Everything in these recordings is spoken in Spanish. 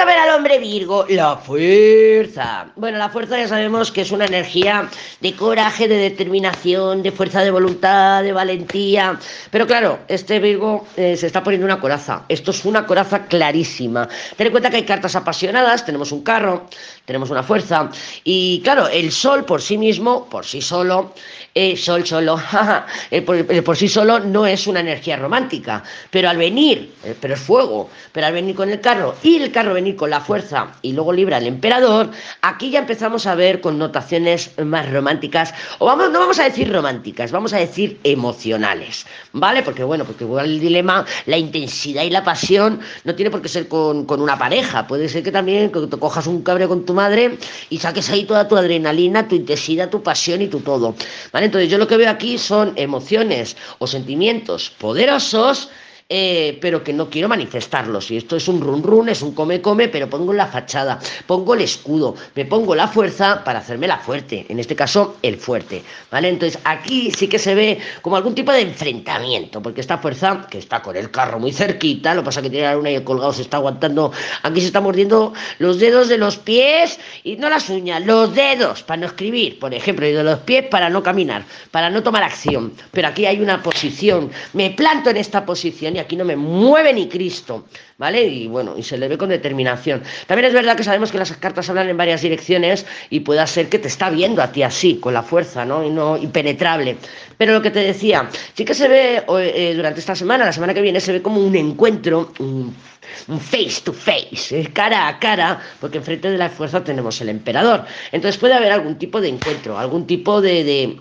A ver al hombre Virgo, la fuerza. Bueno, la fuerza ya sabemos que es una energía de coraje, de determinación, de fuerza de voluntad, de valentía. Pero claro, este Virgo eh, se está poniendo una coraza. Esto es una coraza clarísima. Ten en cuenta que hay cartas apasionadas, tenemos un carro, tenemos una fuerza. Y claro, el sol por sí mismo, por sí solo, eh, sol solo, por, por, sí solo no es una energía romántica. Pero al venir, eh, pero es fuego, pero al venir con el carro y el carro venir con la fuerza y luego libra el emperador, aquí ya empezamos a ver connotaciones más románticas, o vamos, no vamos a decir románticas, vamos a decir emocionales, ¿vale? Porque bueno, porque igual el dilema, la intensidad y la pasión no tiene por qué ser con, con una pareja, puede ser que también que te cojas un cabreo con tu madre y saques ahí toda tu adrenalina, tu intensidad, tu pasión y tu todo, ¿vale? Entonces yo lo que veo aquí son emociones o sentimientos poderosos, eh, pero que no quiero manifestarlos. Y esto es un run run, es un come come, pero pongo la fachada, pongo el escudo, me pongo la fuerza para hacerme la fuerte, en este caso el fuerte. ¿Vale? Entonces aquí sí que se ve como algún tipo de enfrentamiento, porque esta fuerza, que está con el carro muy cerquita, lo pasa que tiene la luna y colgado se está aguantando, aquí se está mordiendo los dedos de los pies y no las uñas, los dedos para no escribir, por ejemplo, y de los pies para no caminar, para no tomar acción. Pero aquí hay una posición, me planto en esta posición aquí no me mueve ni Cristo, ¿vale? Y bueno, y se le ve con determinación. También es verdad que sabemos que las cartas hablan en varias direcciones y puede ser que te está viendo a ti así, con la fuerza, ¿no? Y no impenetrable. Pero lo que te decía, sí que se ve eh, durante esta semana, la semana que viene, se ve como un encuentro, un, face to face, cara a cara, porque enfrente de la fuerza tenemos el emperador. Entonces puede haber algún tipo de encuentro, algún tipo de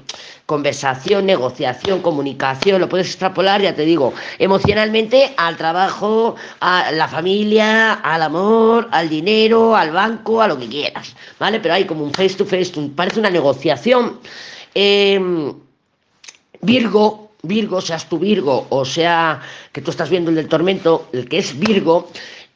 conversación, negociación, comunicación, lo puedes extrapolar, ya te digo, emocionalmente al trabajo, a la familia, al amor, al dinero, al banco, a lo que quieras, ¿vale? Pero hay como un face to face, parece una negociación. Em, Virgo, Virgo, seas tu Virgo, o sea que tú estás viendo el del tormento, el que es Virgo,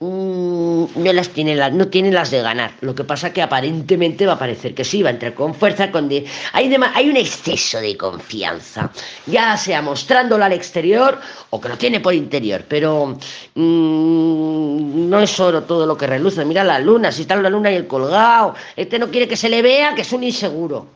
Mm, no las tiene las, no tiene las de ganar. Lo que pasa que aparentemente va a parecer que sí, va a entrar con fuerza, con hay, hay un exceso de confianza, ya sea mostrándolo al exterior o que lo tiene por interior, pero mm, no es oro todo lo que reluce. Mira la luna, si está la luna y el colgado, este no quiere que se le vea, que es un inseguro.